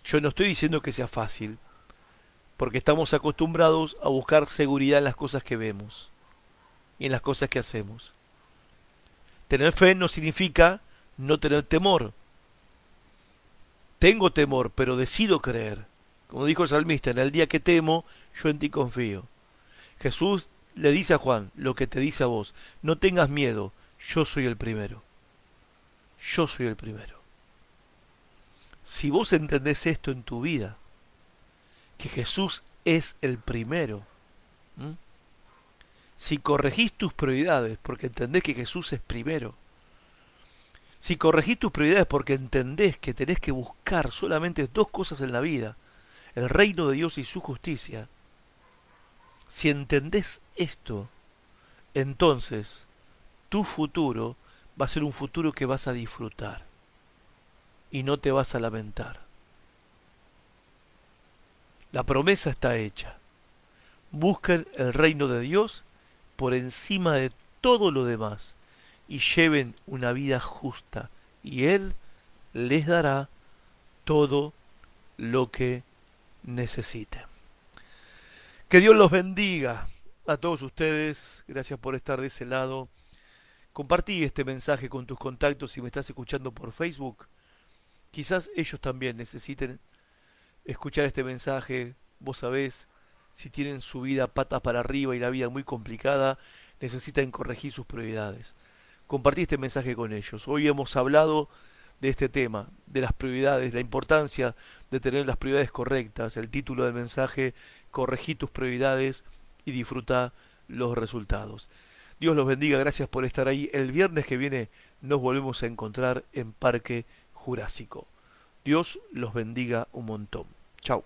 Yo no estoy diciendo que sea fácil, porque estamos acostumbrados a buscar seguridad en las cosas que vemos y en las cosas que hacemos. Tener fe no significa no tener temor. Tengo temor, pero decido creer. Como dijo el salmista, en el día que temo, yo en ti confío. Jesús le dice a Juan lo que te dice a vos, no tengas miedo, yo soy el primero. Yo soy el primero. Si vos entendés esto en tu vida, que Jesús es el primero, si corregís tus prioridades porque entendés que Jesús es primero, si corregís tus prioridades porque entendés que tenés que buscar solamente dos cosas en la vida, el reino de Dios y su justicia, si entendés esto, entonces tu futuro va a ser un futuro que vas a disfrutar y no te vas a lamentar. La promesa está hecha. Busquen el reino de Dios por encima de todo lo demás y lleven una vida justa y Él les dará todo lo que necesiten. Que Dios los bendiga a todos ustedes. Gracias por estar de ese lado. Compartí este mensaje con tus contactos si me estás escuchando por Facebook. Quizás ellos también necesiten escuchar este mensaje. Vos sabés, si tienen su vida patas para arriba y la vida muy complicada, necesitan corregir sus prioridades. Compartí este mensaje con ellos. Hoy hemos hablado de este tema, de las prioridades, la importancia de tener las prioridades correctas. El título del mensaje, corregí tus prioridades y disfruta los resultados. Dios los bendiga, gracias por estar ahí. El viernes que viene nos volvemos a encontrar en Parque Jurásico. Dios los bendiga un montón. Chao.